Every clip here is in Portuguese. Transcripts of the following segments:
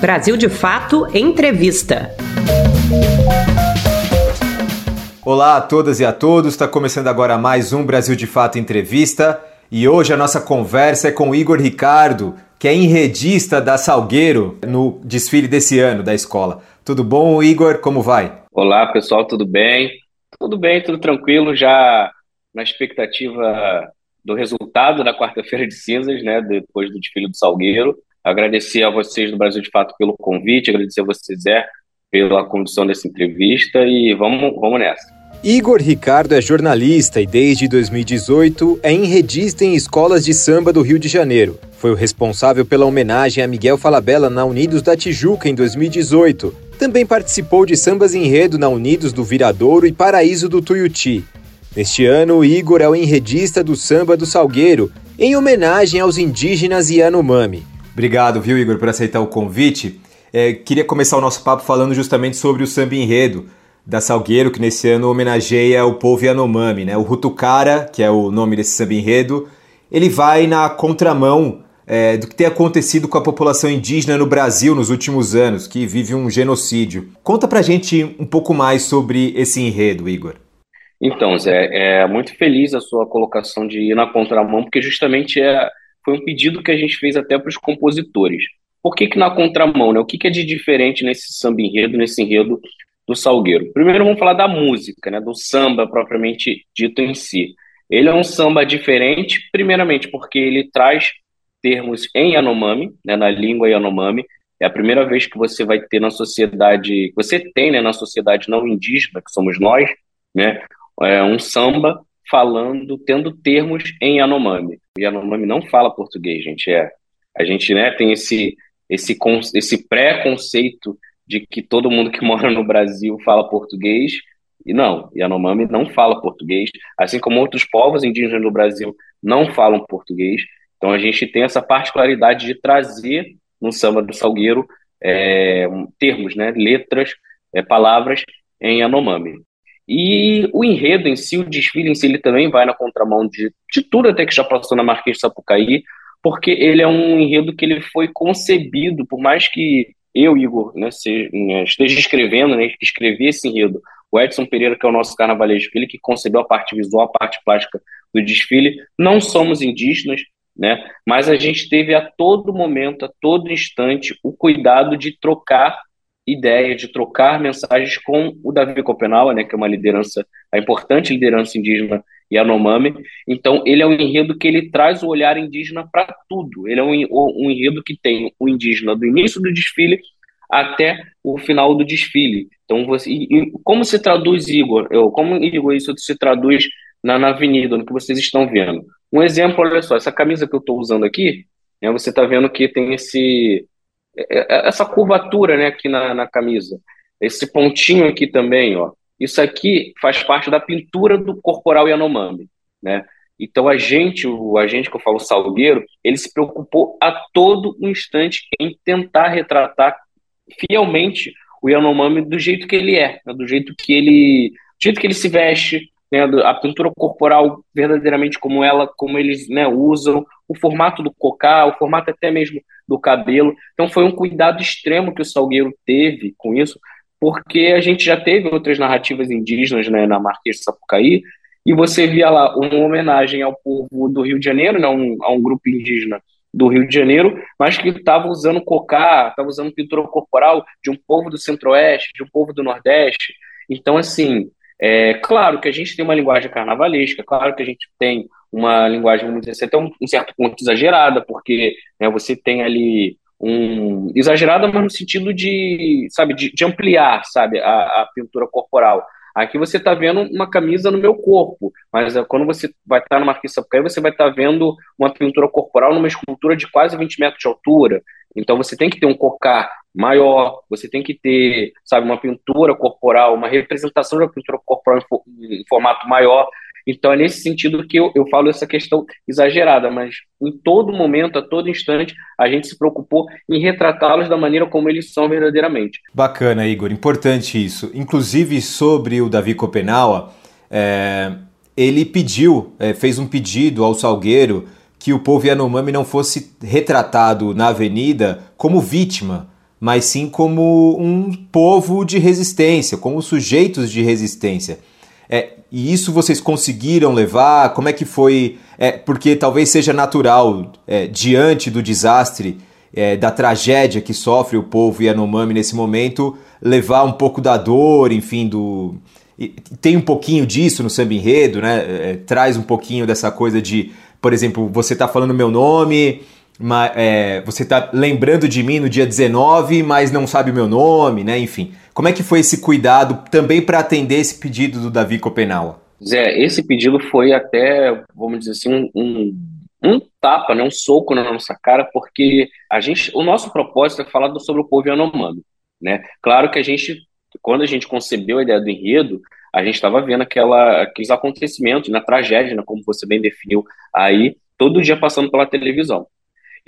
Brasil de Fato Entrevista. Olá a todas e a todos, está começando agora mais um Brasil de Fato Entrevista e hoje a nossa conversa é com o Igor Ricardo, que é enredista da Salgueiro no desfile desse ano da escola. Tudo bom, Igor? Como vai? Olá, pessoal, tudo bem? Tudo bem, tudo tranquilo, já na expectativa do resultado da quarta-feira de cinzas, né, depois do desfile do Salgueiro. Agradecer a vocês do Brasil de Fato pelo convite, agradecer a você, Zé, pela condução dessa entrevista e vamos, vamos nessa. Igor Ricardo é jornalista e desde 2018 é enredista em escolas de samba do Rio de Janeiro. Foi o responsável pela homenagem a Miguel Falabella na Unidos da Tijuca em 2018. Também participou de sambas enredo na Unidos do Viradouro e Paraíso do Tuiuti. Neste ano, Igor é o enredista do samba do Salgueiro, em homenagem aos indígenas Yanomami. Obrigado, viu, Igor, por aceitar o convite. É, queria começar o nosso papo falando justamente sobre o samba enredo da Salgueiro, que nesse ano homenageia o povo Yanomami, né? O Rutucara, que é o nome desse samba enredo, ele vai na contramão é, do que tem acontecido com a população indígena no Brasil nos últimos anos, que vive um genocídio. Conta pra gente um pouco mais sobre esse enredo, Igor. Então, Zé, é muito feliz a sua colocação de ir na contramão, porque justamente é, foi um pedido que a gente fez até para os compositores. Por que, que na contramão? Né? O que, que é de diferente nesse samba enredo, nesse enredo do Salgueiro? Primeiro vamos falar da música, né? do samba propriamente dito em si. Ele é um samba diferente, primeiramente porque ele traz termos em Yanomami, né, na língua Yanomami. É a primeira vez que você vai ter na sociedade, você tem né, na sociedade não indígena, que somos nós, né, é um samba falando, tendo termos em Yanomami. Yanomami não fala português, gente. É, a gente né, tem esse, esse, esse pré-conceito de que todo mundo que mora no Brasil fala português. E não, Yanomami não fala português, assim como outros povos indígenas do Brasil não falam português. Então a gente tem essa particularidade de trazer no samba do Salgueiro é, termos, né, letras, é, palavras em Yanomami. E o enredo em si, o desfile em si, ele também vai na contramão de, de tudo até que já passou na Marquês de Sapucaí, porque ele é um enredo que ele foi concebido, por mais que eu, Igor, né, se, né, esteja escrevendo, né, escrevi esse enredo, o Edson Pereira, que é o nosso carnavalesco, ele que concebeu a parte visual, a parte plástica do desfile, não somos indígenas, né, mas a gente teve a todo momento, a todo instante, o cuidado de trocar ideia de trocar mensagens com o Davi Copenau, né, que é uma liderança, a importante liderança indígena Yanomami. Então, ele é um enredo que ele traz o olhar indígena para tudo. Ele é um, um enredo que tem o indígena do início do desfile até o final do desfile. Então, você, e, como se traduz, Igor? Eu, como, Igor, isso se traduz na, na avenida, no que vocês estão vendo? Um exemplo, olha só, essa camisa que eu estou usando aqui, né, você está vendo que tem esse essa curvatura né, aqui na, na camisa, esse pontinho aqui também, ó, isso aqui faz parte da pintura do corporal Yanomami, né? Então a gente, o agente que eu falo, Salgueiro, ele se preocupou a todo instante em tentar retratar fielmente o Yanomami do jeito que ele é, né? do jeito que ele, do jeito que ele se veste, né? a pintura corporal verdadeiramente como ela, como eles né, usam, o formato do cocá, o formato até mesmo do cabelo. Então foi um cuidado extremo que o Salgueiro teve com isso, porque a gente já teve outras narrativas indígenas né, na Marquês de Sapucaí, e você via lá uma homenagem ao povo do Rio de Janeiro, né, um, a um grupo indígena do Rio de Janeiro, mas que estava usando cocá, estava usando pintura corporal de um povo do Centro-Oeste, de um povo do Nordeste. Então, assim, é claro que a gente tem uma linguagem carnavalesca, claro que a gente tem uma linguagem, vamos dizer até um, um certo ponto exagerada, porque né, você tem ali um exagerada, mas no sentido de, sabe, de, de ampliar, sabe, a, a, pintura corporal. Aqui você está vendo uma camisa no meu corpo, mas é, quando você vai estar tá no Marquês Sapucaí, você vai estar tá vendo uma pintura corporal numa escultura de quase 20 metros de altura. Então você tem que ter um cocar maior, você tem que ter, sabe, uma pintura corporal, uma representação da pintura corporal em, formato maior. Então é nesse sentido que eu, eu falo essa questão exagerada, mas em todo momento, a todo instante, a gente se preocupou em retratá-los da maneira como eles são verdadeiramente. Bacana, Igor, importante isso. Inclusive sobre o Davi Copenaua, é, ele pediu, é, fez um pedido ao Salgueiro que o povo Yanomami não fosse retratado na avenida como vítima mas sim como um povo de resistência, como sujeitos de resistência. É, e isso vocês conseguiram levar? Como é que foi? É, porque talvez seja natural, é, diante do desastre, é, da tragédia que sofre o povo Yanomami nesse momento, levar um pouco da dor, enfim, do. Tem um pouquinho disso no samba enredo, né? É, traz um pouquinho dessa coisa de, por exemplo, você está falando meu nome, mas, é, você está lembrando de mim no dia 19, mas não sabe o meu nome, né? Enfim, como é que foi esse cuidado também para atender esse pedido do Davi Copenaua? Zé, esse pedido foi até, vamos dizer assim, um, um, um, tapa, né, um soco na nossa cara, porque a gente, o nosso propósito é falar sobre o povo Yanomami, né? Claro que a gente, quando a gente concebeu a ideia do enredo, a gente estava vendo aquela, aqueles acontecimentos, na tragédia, né, como você bem definiu aí, todo dia passando pela televisão.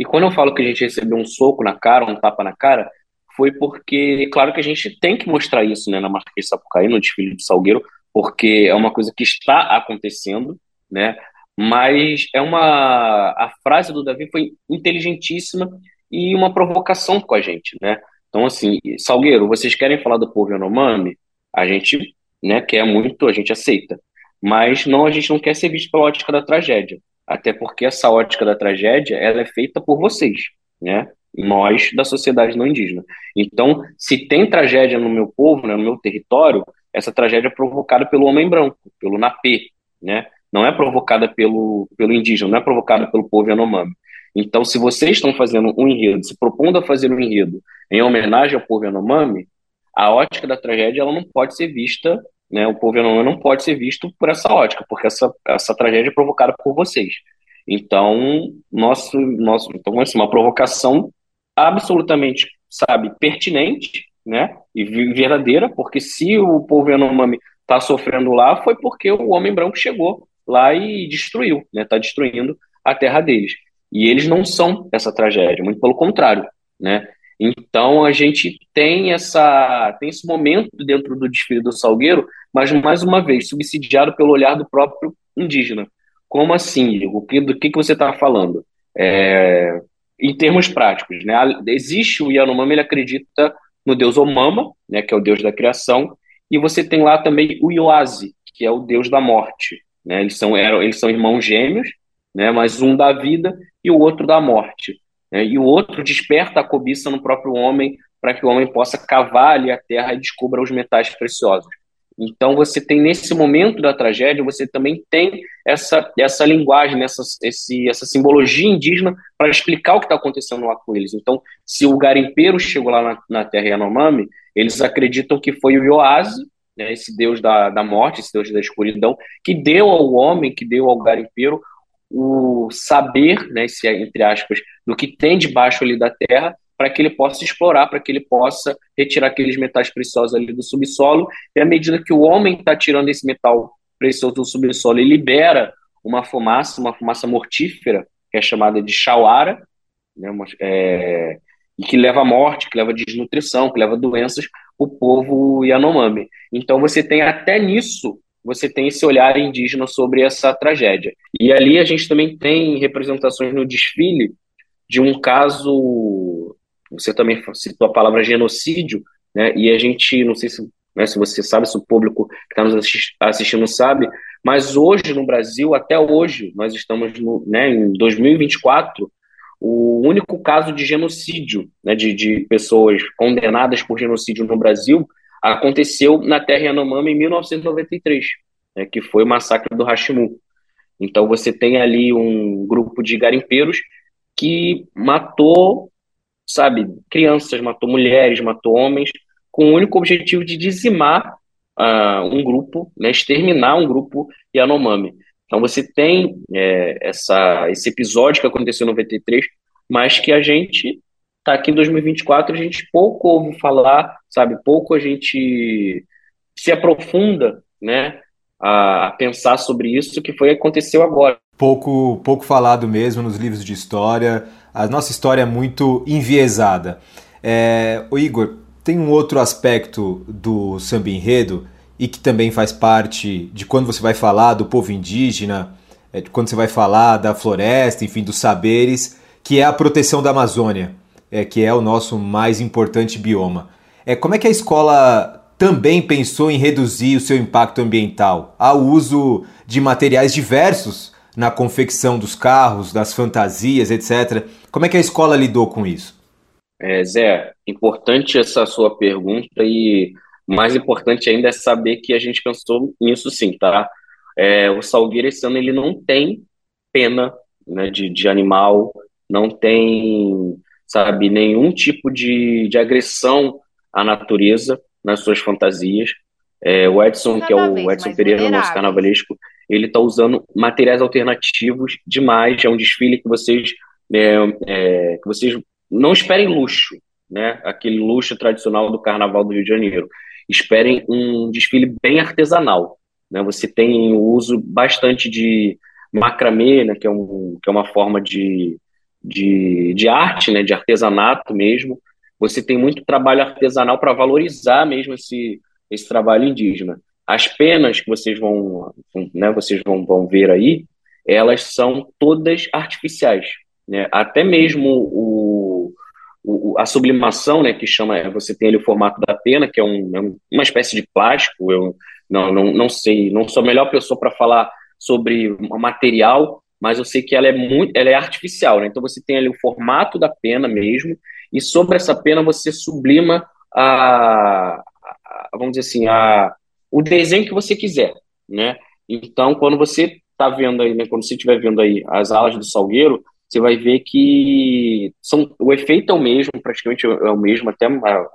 E quando eu falo que a gente recebeu um soco na cara, um tapa na cara, foi porque, claro que a gente tem que mostrar isso né, na Marquês Sapucaí, no desfile do Salgueiro, porque é uma coisa que está acontecendo, né? Mas é uma a frase do Davi foi inteligentíssima e uma provocação com a gente, né? Então assim, Salgueiro, vocês querem falar do povo Yanomami? A gente, né, quer muito, a gente aceita. Mas não, a gente não quer ser visto pela ótica da tragédia até porque essa ótica da tragédia ela é feita por vocês, né? Nós da sociedade não indígena. Então, se tem tragédia no meu povo, né, no meu território, essa tragédia é provocada pelo homem branco, pelo Napê, né? Não é provocada pelo, pelo indígena, não é provocada pelo povo Yanomami. Então, se vocês estão fazendo um enredo, se propondo a fazer um enredo em homenagem ao povo Yanomami, a ótica da tragédia ela não pode ser vista né, o povo Yanomami não pode ser visto por essa ótica, porque essa, essa tragédia é provocada por vocês. Então, nosso, nosso, então assim, uma provocação absolutamente, sabe, pertinente, né, e verdadeira, porque se o povo Yanomami está sofrendo lá, foi porque o homem branco chegou lá e destruiu, né, está destruindo a terra deles. E eles não são essa tragédia, muito pelo contrário, né? Então a gente tem essa tem esse momento dentro do desfile do Salgueiro, mas mais uma vez subsidiado pelo olhar do próprio indígena. Como assim? O que, do que, que você está falando? É, em termos práticos, né? Existe o Yanomami, ele acredita no deus Omama, né, que é o deus da criação, e você tem lá também o Ioase, que é o deus da morte. Né? Eles, são, eles são irmãos gêmeos, né, mas um da vida e o outro da morte. Né? E o outro desperta a cobiça no próprio homem para que o homem possa cavar ali a terra e descubra os metais preciosos. Então você tem nesse momento da tragédia, você também tem essa, essa linguagem, essa, esse, essa simbologia indígena para explicar o que está acontecendo lá com eles. Então, se o garimpeiro chegou lá na, na terra Yanomami, eles acreditam que foi o Yoase, né, esse deus da, da morte, esse deus da escuridão, que deu ao homem, que deu ao garimpeiro o saber, né, se é, entre aspas, do que tem debaixo ali da terra, para que ele possa explorar, para que ele possa retirar aqueles metais preciosos ali do subsolo. E à medida que o homem está tirando esse metal precioso do subsolo e libera uma fumaça, uma fumaça mortífera, que é chamada de chauara, né, é, e que leva à morte, que leva à desnutrição, que leva a doenças, o povo Yanomami. Então você tem até nisso você tem esse olhar indígena sobre essa tragédia. E ali a gente também tem representações no desfile de um caso, você também citou a palavra genocídio, né? E a gente, não sei se, né, se você sabe, se o público que está nos assistindo sabe, mas hoje no Brasil, até hoje, nós estamos no, né, em 2024, o único caso de genocídio, né, de, de pessoas condenadas por genocídio no Brasil, aconteceu na terra Yanomami em 1993, né, que foi o massacre do Hashimu. Então você tem ali um grupo de garimpeiros que matou, sabe, crianças, matou mulheres, matou homens, com o único objetivo de dizimar uh, um grupo, né, exterminar um grupo Yanomami. Então você tem é, essa, esse episódio que aconteceu em 93, mas que a gente tá aqui em 2024 a gente pouco ouve falar, sabe? Pouco a gente se aprofunda, né? A, pensar sobre isso que foi aconteceu agora. Pouco, pouco falado mesmo nos livros de história. A nossa história é muito enviesada. É, o Igor, tem um outro aspecto do samba enredo e que também faz parte de quando você vai falar do povo indígena, é, quando você vai falar da floresta, enfim, dos saberes, que é a proteção da Amazônia é, que é o nosso mais importante bioma. É, como é que a escola também pensou em reduzir o seu impacto ambiental? Há o uso de materiais diversos na confecção dos carros, das fantasias, etc. Como é que a escola lidou com isso? É, Zé, importante essa sua pergunta e mais importante ainda é saber que a gente pensou nisso sim, tá? É, o Salgueiro esse ano ele não tem pena né, de, de animal, não tem, sabe, nenhum tipo de, de agressão à natureza nas suas fantasias. É, o Edson, que é o Edson Pereira, nosso carnavalesco, ele está usando materiais alternativos demais. É um desfile que vocês, é, é, que vocês não esperem luxo, né? Aquele luxo tradicional do Carnaval do Rio de Janeiro. Esperem um desfile bem artesanal. Né? Você tem o uso bastante de macramê, né? que, é um, que é uma forma de, de, de arte, né? de artesanato mesmo. Você tem muito trabalho artesanal para valorizar mesmo esse, esse trabalho indígena. As penas que vocês vão, né, vocês vão, vão ver aí, elas são todas artificiais. Né? Até mesmo o, o, a sublimação, né, que chama, é, você tem ali o formato da pena, que é, um, é uma espécie de plástico, eu não, não, não sei, não sou a melhor pessoa para falar sobre material, mas eu sei que ela é muito, ela é artificial, né? Então você tem ali o formato da pena mesmo, e sobre essa pena você sublima a, a vamos dizer assim, a, o desenho que você quiser, né? Então, quando você está vendo aí, né, quando você estiver vendo aí as alas do Salgueiro, você vai ver que são, o efeito é o mesmo, praticamente é o mesmo, até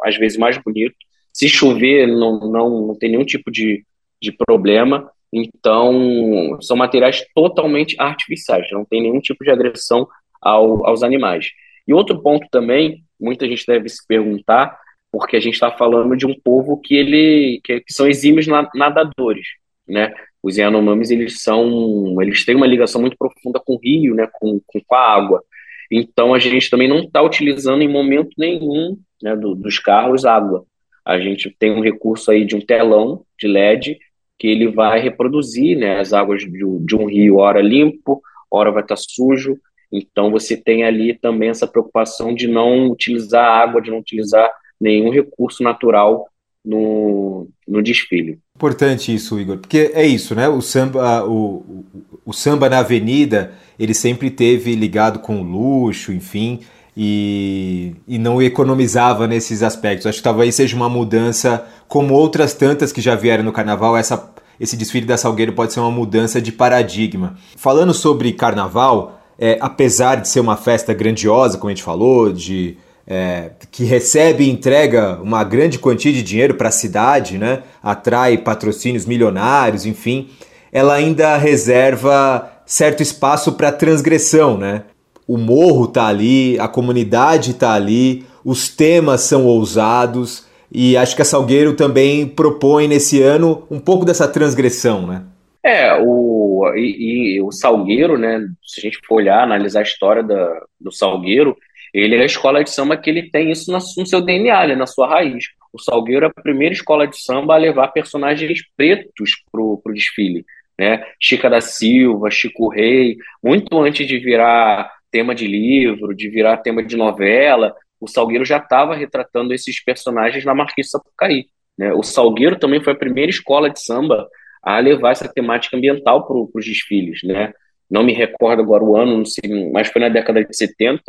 às vezes mais bonito. Se chover, não, não, não tem nenhum tipo de, de problema. Então, são materiais totalmente artificiais, não tem nenhum tipo de agressão ao, aos animais. E outro ponto também, muita gente deve se perguntar, porque a gente está falando de um povo que ele que, que são exímios nadadores, né? Os Yanomamis, eles são, eles têm uma ligação muito profunda com o rio, né, com, com a água. Então, a gente também não está utilizando em momento nenhum né, do, dos carros água. A gente tem um recurso aí de um telão de LED que ele vai reproduzir né, as águas de, de um rio, hora limpo, hora vai estar tá sujo. Então, você tem ali também essa preocupação de não utilizar água, de não utilizar nenhum recurso natural no, no desfile. Importante isso, Igor, porque é isso, né? O samba, o, o, o samba na avenida, ele sempre teve ligado com luxo, enfim, e, e não economizava nesses aspectos. Acho que talvez seja uma mudança, como outras tantas que já vieram no carnaval, essa, esse desfile da Salgueiro pode ser uma mudança de paradigma. Falando sobre carnaval, é, apesar de ser uma festa grandiosa, como a gente falou, de é, que recebe e entrega uma grande quantia de dinheiro para a cidade, né? atrai patrocínios milionários, enfim, ela ainda reserva certo espaço para transgressão. Né? O morro está ali, a comunidade está ali, os temas são ousados e acho que a Salgueiro também propõe nesse ano um pouco dessa transgressão. Né? É, o, e, e o Salgueiro, né, se a gente for olhar, analisar a história da, do Salgueiro, ele é a escola de samba que ele tem isso no seu DNA, né, na sua raiz. O Salgueiro é a primeira escola de samba a levar personagens pretos para o desfile. Né? Chica da Silva, Chico Rei, muito antes de virar tema de livro, de virar tema de novela, o Salgueiro já estava retratando esses personagens na Marquês Sapucaí. Né? O Salgueiro também foi a primeira escola de samba a levar essa temática ambiental para os desfiles. Né? Não me recordo agora o ano, não sei, mas foi na década de 70,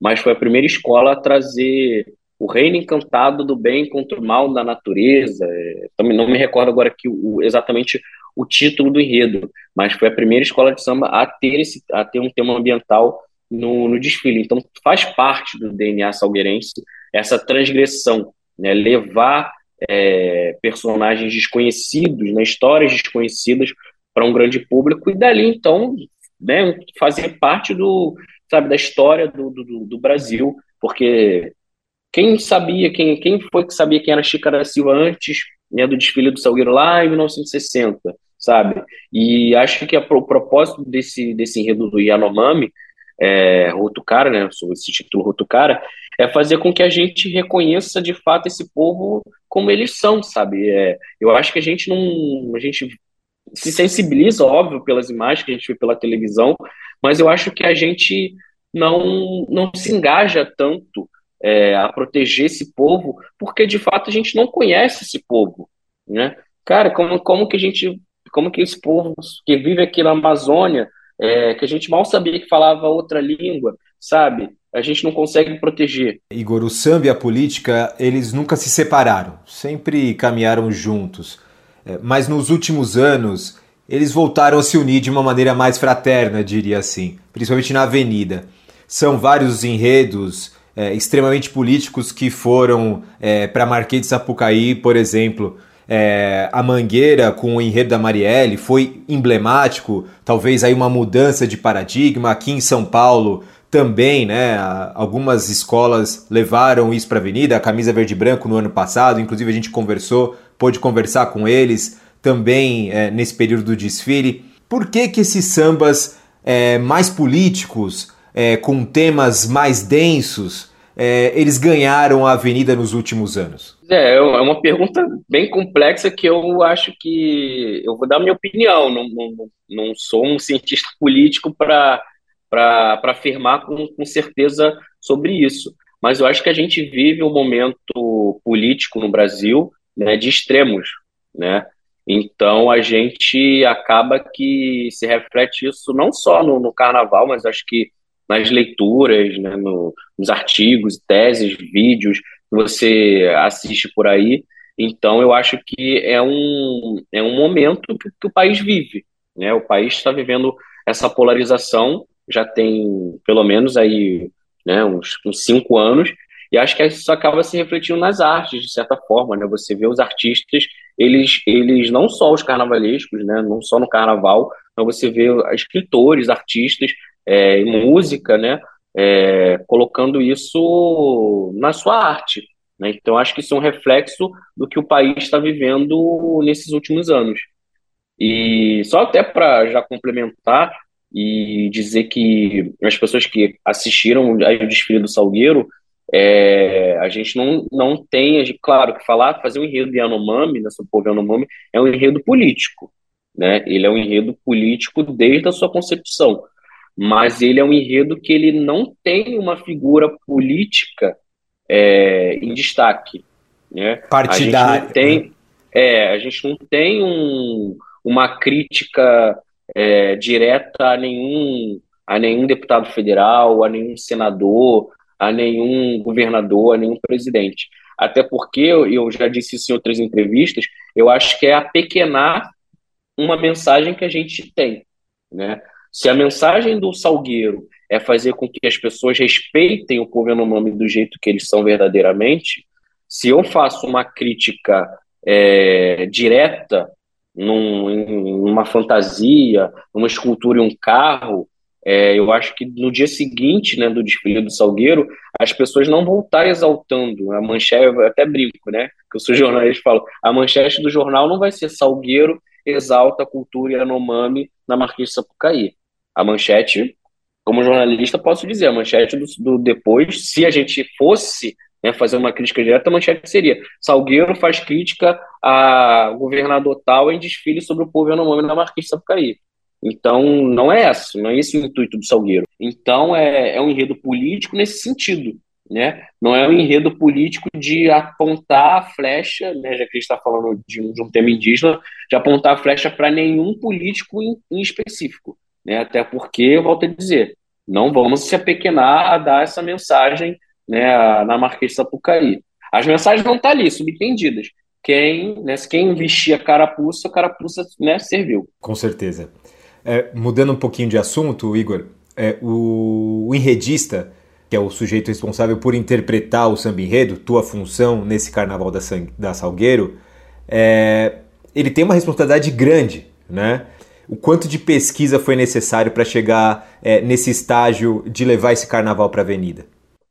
mas foi a primeira escola a trazer o reino encantado do bem contra o mal da natureza. É, também não me recordo agora que o, exatamente o título do enredo, mas foi a primeira escola de samba a ter, esse, a ter um tema ambiental no, no desfile. Então faz parte do DNA salgueirense essa transgressão, né? levar é, personagens desconhecidos, né? histórias desconhecidas para um grande público e dali então né, fazer parte do sabe, da história do, do, do Brasil, porque quem sabia, quem, quem foi que sabia quem era Chica da Silva antes né, do desfile do Salgueiro lá em 1960, sabe? E acho que a, o propósito desse, desse enredo do Yanomami, é, Rutucara, né, esse título Rutucara, é fazer com que a gente reconheça de fato esse povo como eles são, sabe? É, eu acho que a gente não, a gente se sensibiliza, óbvio, pelas imagens que a gente vê pela televisão, mas eu acho que a gente não, não se engaja tanto é, a proteger esse povo, porque de fato a gente não conhece esse povo, né? Cara, como, como que a gente, como que esse povo que vive aqui na Amazônia, é, que a gente mal sabia que falava outra língua, sabe? A gente não consegue proteger. Igor, o samba e a política, eles nunca se separaram, sempre caminharam juntos. É, mas nos últimos anos, eles voltaram a se unir de uma maneira mais fraterna, diria assim, principalmente na Avenida. São vários enredos é, extremamente políticos que foram é, para Marquês de Sapucaí, por exemplo. É, a Mangueira com o enredo da Marielle foi emblemático, talvez aí uma mudança de paradigma. Aqui em São Paulo também, né? Algumas escolas levaram isso para a avenida, a camisa verde e branco no ano passado, inclusive a gente conversou, pôde conversar com eles também é, nesse período do desfile. Por que, que esses sambas é, mais políticos, é, com temas mais densos, é, eles ganharam a avenida nos últimos anos? É, é uma pergunta bem complexa que eu acho que eu vou dar minha opinião. Não, não, não sou um cientista político para afirmar com, com certeza sobre isso. Mas eu acho que a gente vive um momento político no Brasil né, de extremos, né? Então a gente acaba que se reflete isso não só no, no carnaval, mas acho que nas leituras, né, no, nos artigos, teses, vídeos que você assiste por aí. Então eu acho que é um, é um momento que, que o país vive. Né? O país está vivendo essa polarização já tem pelo menos aí né, uns, uns cinco anos e acho que isso acaba se refletindo nas artes, de certa forma, né? Você vê os artistas, eles, eles não só os carnavalescos, né? Não só no carnaval, mas você vê escritores, artistas, é, música, né? É, colocando isso na sua arte. Né? Então, acho que isso é um reflexo do que o país está vivendo nesses últimos anos. E só até para já complementar e dizer que as pessoas que assistiram ao desfile do Salgueiro é, a gente não, não tem, gente, claro, que falar, fazer um enredo de Yanomami, né, povo Yanomami, é um enredo político, né? Ele é um enredo político desde a sua concepção, mas ele é um enredo que ele não tem uma figura política é, em destaque, né? Partidário. A gente não tem, é, a gente não tem um, uma crítica é, direta a nenhum a nenhum deputado federal, a nenhum senador, a nenhum governador, a nenhum presidente. Até porque, eu já disse isso em outras entrevistas, eu acho que é apequenar uma mensagem que a gente tem. Né? Se a mensagem do Salgueiro é fazer com que as pessoas respeitem o povo nome do jeito que eles são verdadeiramente, se eu faço uma crítica é, direta num, numa fantasia, numa escultura e um carro, é, eu acho que no dia seguinte né, do desfile do Salgueiro, as pessoas não vão estar exaltando a manchete, eu até brinco, né? Que eu sou jornalista falo, a manchete do jornal não vai ser Salgueiro exalta a cultura Yanomami na Marquês de Sapucaí. A manchete, como jornalista, posso dizer, a manchete do, do depois, se a gente fosse né, fazer uma crítica direta, a manchete seria Salgueiro faz crítica a governador tal em desfile sobre o povo Yanomami na Marquês de Sapucaí. Então, não é essa, não é esse o intuito do Salgueiro. Então, é, é um enredo político nesse sentido, né? Não é um enredo político de apontar a flecha, né? já que a gente está falando de, de, um tema indígena, de apontar a flecha para nenhum político em, em, específico, né? Até porque, eu volto a dizer, não vamos se apequenar a dar essa mensagem né, na Marquês de Sapucaí. As mensagens vão estar ali, subentendidas. Quem, né, quem vestia carapuça, carapuça né, serviu. Com certeza. É, mudando um pouquinho de assunto, Igor, é, o, o, enredista, que é o sujeito responsável por interpretar o samba enredo, tua função nesse carnaval da, da Salgueiro, é, ele tem uma responsabilidade grande, né? O quanto de pesquisa foi necessário para chegar é, nesse estágio de levar esse carnaval para a avenida?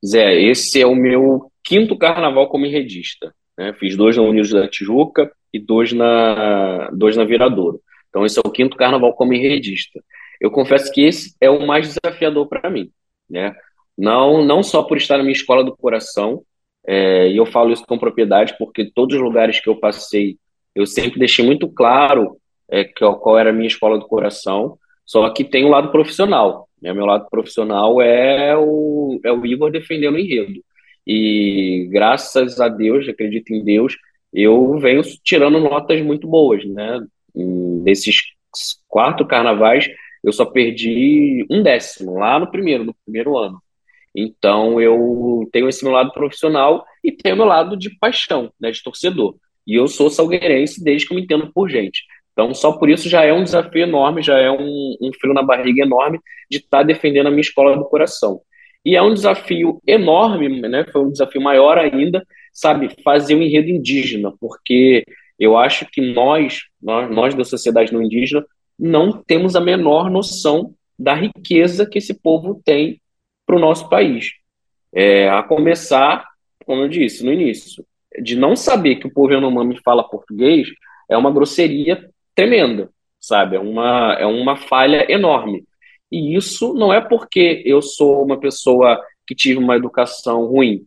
Zé, esse é o meu quinto carnaval como enredista. Né? Fiz dois na Unidos da Tijuca e dois na, dois na Viradouro. Então, esse é o quinto carnaval como enredista. Eu confesso que esse é o mais desafiador para mim, né? Não, não só por estar na minha escola do coração, é, e eu falo isso com propriedade porque todos os lugares que eu passei, eu sempre deixei muito claro é, que, qual era a minha escola do coração, só que tem o um lado profissional. Né? Meu lado profissional é o, é o Igor defendendo o enredo. e graças a Deus, acredito em Deus, eu venho tirando notas muito boas, né? Nesses quatro carnavais, eu só perdi um décimo lá no primeiro, no primeiro ano. Então eu tenho esse meu lado profissional e tenho meu lado de paixão, né, de torcedor. E eu sou salgueirense desde que eu me entendo por gente. Então, só por isso já é um desafio enorme, já é um, um frio na barriga enorme de estar tá defendendo a minha escola do coração. E é um desafio enorme, né? Foi um desafio maior ainda, sabe, fazer um enredo indígena, porque eu acho que nós, nós, nós da sociedade não indígena, não temos a menor noção da riqueza que esse povo tem para o nosso país. É, a começar, como eu disse no início, de não saber que o povo Yanomami fala português é uma grosseria tremenda, sabe? É uma, é uma falha enorme. E isso não é porque eu sou uma pessoa que tive uma educação ruim,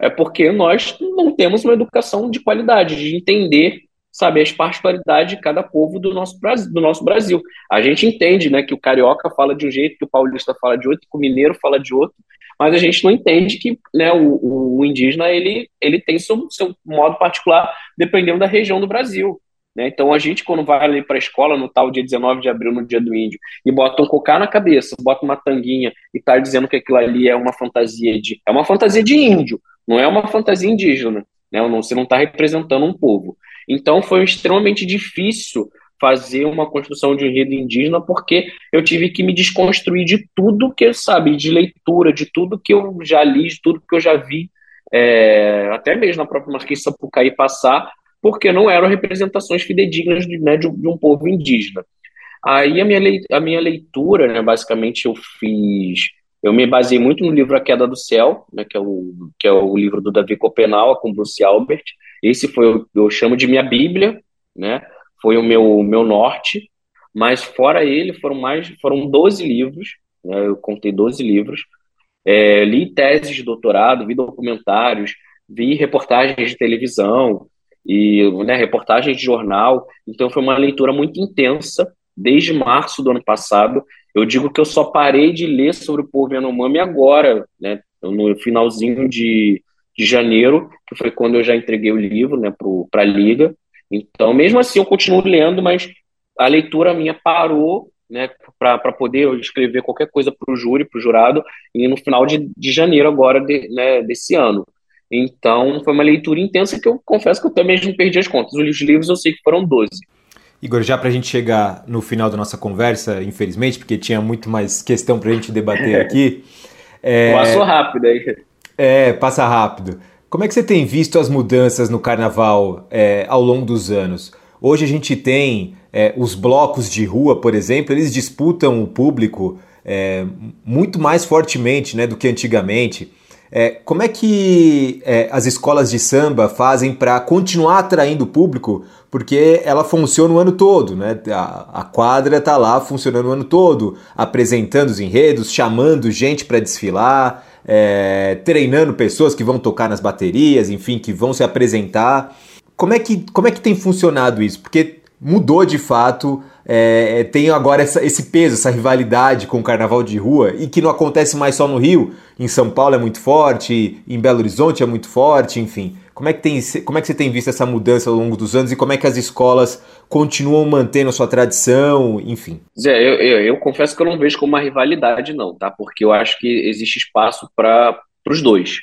é porque nós não temos uma educação de qualidade, de entender, sabe, as particularidades de cada povo do nosso, do nosso Brasil. A gente entende, né, que o carioca fala de um jeito, que o paulista fala de outro, que o mineiro fala de outro, mas a gente não entende que né, o, o indígena ele, ele tem seu, seu modo particular dependendo da região do Brasil. Né? Então a gente, quando vai ali para a escola no tal dia 19 de abril, no dia do índio, e bota um cocá na cabeça, bota uma tanguinha e tá dizendo que aquilo ali é uma fantasia de. É uma fantasia de índio, não é uma fantasia indígena. Né? Você não está representando um povo. Então foi extremamente difícil fazer uma construção de um enredo indígena, porque eu tive que me desconstruir de tudo que eu sabe, de leitura, de tudo que eu já li, de tudo que eu já vi, é, até mesmo na própria Marquês Sapucaí passar, porque não eram representações fidedignas de, né, de, de um povo indígena. Aí a minha, a minha leitura, né, basicamente eu fiz, eu me baseei muito no livro A Queda do Céu, né, que, é o, que é o livro do Davi Copenau, com Bruce Albert. Esse foi, eu chamo de minha Bíblia, né, foi o meu, meu norte, mas fora ele foram mais, foram 12 livros, né, eu contei 12 livros, é, li teses de doutorado, vi documentários, vi reportagens de televisão e né, reportagens de jornal, então foi uma leitura muito intensa, desde março do ano passado, eu digo que eu só parei de ler sobre o povo Yanomami agora, né, no finalzinho de, de janeiro, que foi quando eu já entreguei o livro né, para a Liga, então, mesmo assim, eu continuo lendo, mas a leitura minha parou né, para poder escrever qualquer coisa para o júri, para o jurado, e no final de, de janeiro agora de, né, desse ano. Então, foi uma leitura intensa que eu confesso que eu também mesmo perdi as contas. Os livros eu sei que foram 12. Igor, já para a gente chegar no final da nossa conversa, infelizmente, porque tinha muito mais questão para a gente debater aqui. É... Passou rápido aí. É, passa rápido. Como é que você tem visto as mudanças no carnaval é, ao longo dos anos? Hoje a gente tem é, os blocos de rua, por exemplo, eles disputam o público é, muito mais fortemente né, do que antigamente. É, como é que é, as escolas de samba fazem para continuar atraindo o público? Porque ela funciona o ano todo, né? A, a quadra está lá funcionando o ano todo, apresentando os enredos, chamando gente para desfilar é, treinando pessoas que vão tocar nas baterias, enfim, que vão se apresentar. Como é que, como é que tem funcionado isso? Porque mudou de fato, é, tem agora essa, esse peso, essa rivalidade com o carnaval de rua e que não acontece mais só no Rio, em São Paulo é muito forte, em Belo Horizonte é muito forte, enfim. Como é que, tem, como é que você tem visto essa mudança ao longo dos anos e como é que as escolas continuam mantendo a sua tradição, enfim? Zé, eu, eu, eu confesso que eu não vejo como uma rivalidade, não, tá? Porque eu acho que existe espaço para os dois.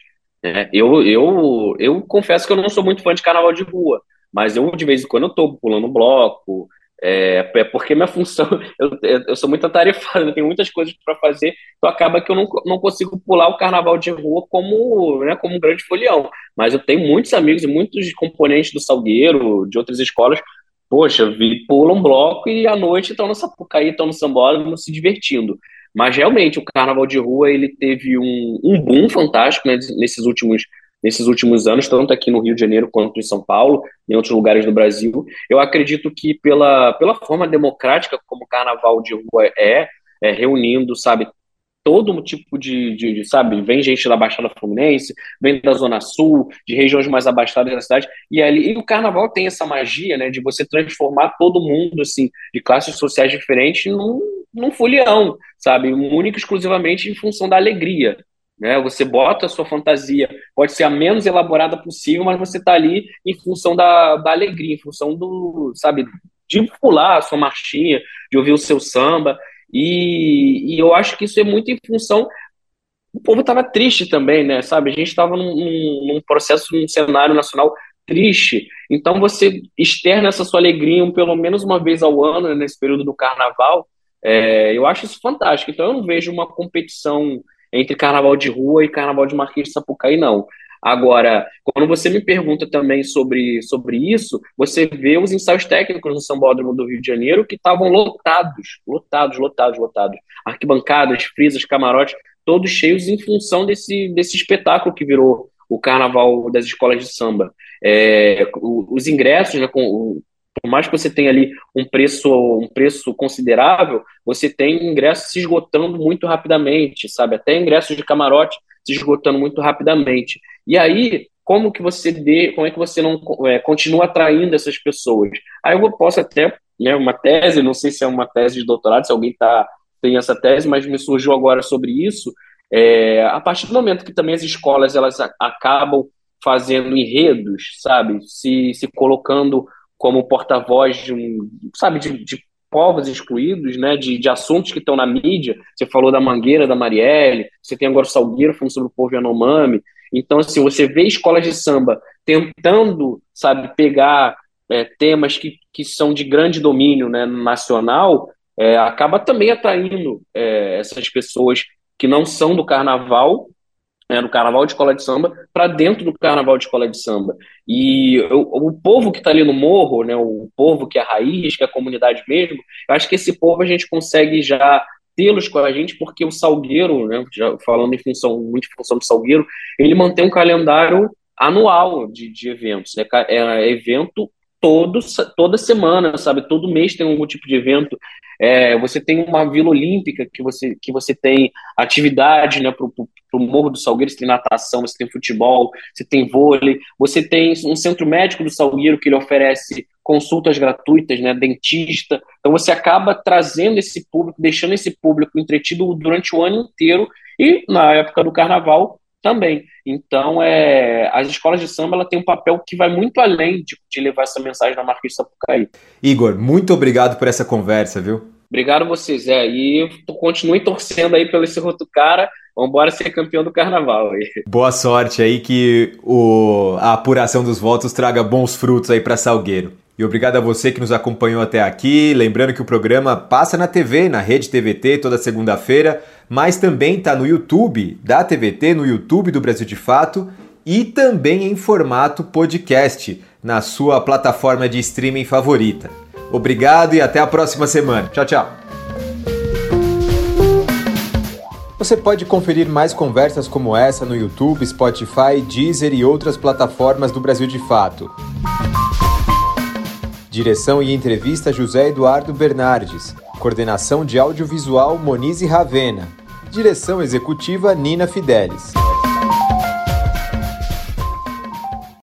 Né? Eu, eu, eu confesso que eu não sou muito fã de carnaval de rua, mas eu de vez em quando eu tô pulando bloco, é, é, porque minha função, eu, eu sou muito atarefado, eu tenho muitas coisas para fazer, então acaba que eu não, não consigo pular o carnaval de rua como, né, como um grande folião. Mas eu tenho muitos amigos e muitos componentes do Salgueiro, de outras escolas, poxa, pulam um bloco e à noite estão no Sapucaí, estão no Sambódromo se divertindo. Mas realmente o carnaval de rua ele teve um, um boom fantástico né, nesses últimos nesses últimos anos, tanto aqui no Rio de Janeiro quanto em São Paulo, em outros lugares do Brasil. Eu acredito que pela, pela forma democrática como o carnaval de rua é, é reunindo, sabe, todo tipo de, de, de, sabe, vem gente da Baixada Fluminense, vem da Zona Sul, de regiões mais abastadas da cidade, e ali e o carnaval tem essa magia, né, de você transformar todo mundo, assim, de classes sociais diferentes num, num folião, sabe, único exclusivamente em função da alegria, né? Você bota a sua fantasia, pode ser a menos elaborada possível, mas você está ali em função da, da alegria, em função do, sabe, de pular a sua marchinha, de ouvir o seu samba. E, e eu acho que isso é muito em função. O povo estava triste também, né? Sabe? A gente estava num, num, processo, num cenário nacional triste. Então você externa essa sua alegria pelo menos uma vez ao ano, né, nesse período do carnaval. É, eu acho isso fantástico. Então eu não vejo uma competição entre carnaval de rua e carnaval de Marquês de Sapucaí, não. Agora, quando você me pergunta também sobre, sobre isso, você vê os ensaios técnicos no Sambódromo do Rio de Janeiro que estavam lotados, lotados, lotados, lotados. Arquibancadas, frisas, camarotes, todos cheios em função desse, desse espetáculo que virou o carnaval das escolas de samba. É, os ingressos, né, com, por mais que você tenha ali um preço, um preço considerável, você tem ingressos se esgotando muito rapidamente, sabe? Até ingressos de camarote se esgotando muito rapidamente. E aí, como que você dê, como é que você não é, continua atraindo essas pessoas? Aí eu posso até, né, uma tese, não sei se é uma tese de doutorado, se alguém tá, tem essa tese, mas me surgiu agora sobre isso. É, a partir do momento que também as escolas elas acabam fazendo enredos, sabe, se, se colocando como porta-voz de um, sabe, de, de povos excluídos, né, de, de assuntos que estão na mídia. Você falou da Mangueira, da Marielle, você tem agora o Salgueiro falando sobre o povo Yanomami. Então, assim, você vê escolas de samba tentando, sabe, pegar é, temas que, que são de grande domínio né, nacional, é, acaba também atraindo é, essas pessoas que não são do carnaval né, do carnaval de escola de samba para dentro do carnaval de escola de samba. E o, o povo que está ali no morro, né, o povo que é a raiz, que é a comunidade mesmo, eu acho que esse povo a gente consegue já tê-los com a gente, porque o Salgueiro, né, já falando em função, muito em função do Salgueiro, ele mantém um calendário anual de, de eventos. Né, é evento todo, toda semana, sabe? Todo mês tem algum tipo de evento. É, você tem uma Vila Olímpica que você, que você tem atividade né, para o Morro do Salgueiro, você tem natação, você tem futebol, você tem vôlei, você tem um centro médico do Salgueiro que ele oferece consultas gratuitas, né, dentista. Então você acaba trazendo esse público, deixando esse público entretido durante o ano inteiro e na época do carnaval também. Então, é, as escolas de samba ela tem um papel que vai muito além de, de levar essa mensagem na Marquês de Sapucaí. Igor, muito obrigado por essa conversa, viu? Obrigado a vocês, é, e continue torcendo aí pelo esse cara, vamos embora ser campeão do carnaval aí. Boa sorte aí que o, a apuração dos votos traga bons frutos aí para Salgueiro. E obrigado a você que nos acompanhou até aqui. Lembrando que o programa passa na TV, na Rede TVT, toda segunda-feira, mas também está no YouTube da TVT, no YouTube do Brasil de Fato e também em formato podcast na sua plataforma de streaming favorita. Obrigado e até a próxima semana. Tchau, tchau. Você pode conferir mais conversas como essa no YouTube, Spotify, Deezer e outras plataformas do Brasil de Fato. Direção e entrevista José Eduardo Bernardes. Coordenação de audiovisual Monize Ravena. Direção executiva Nina Fidelis.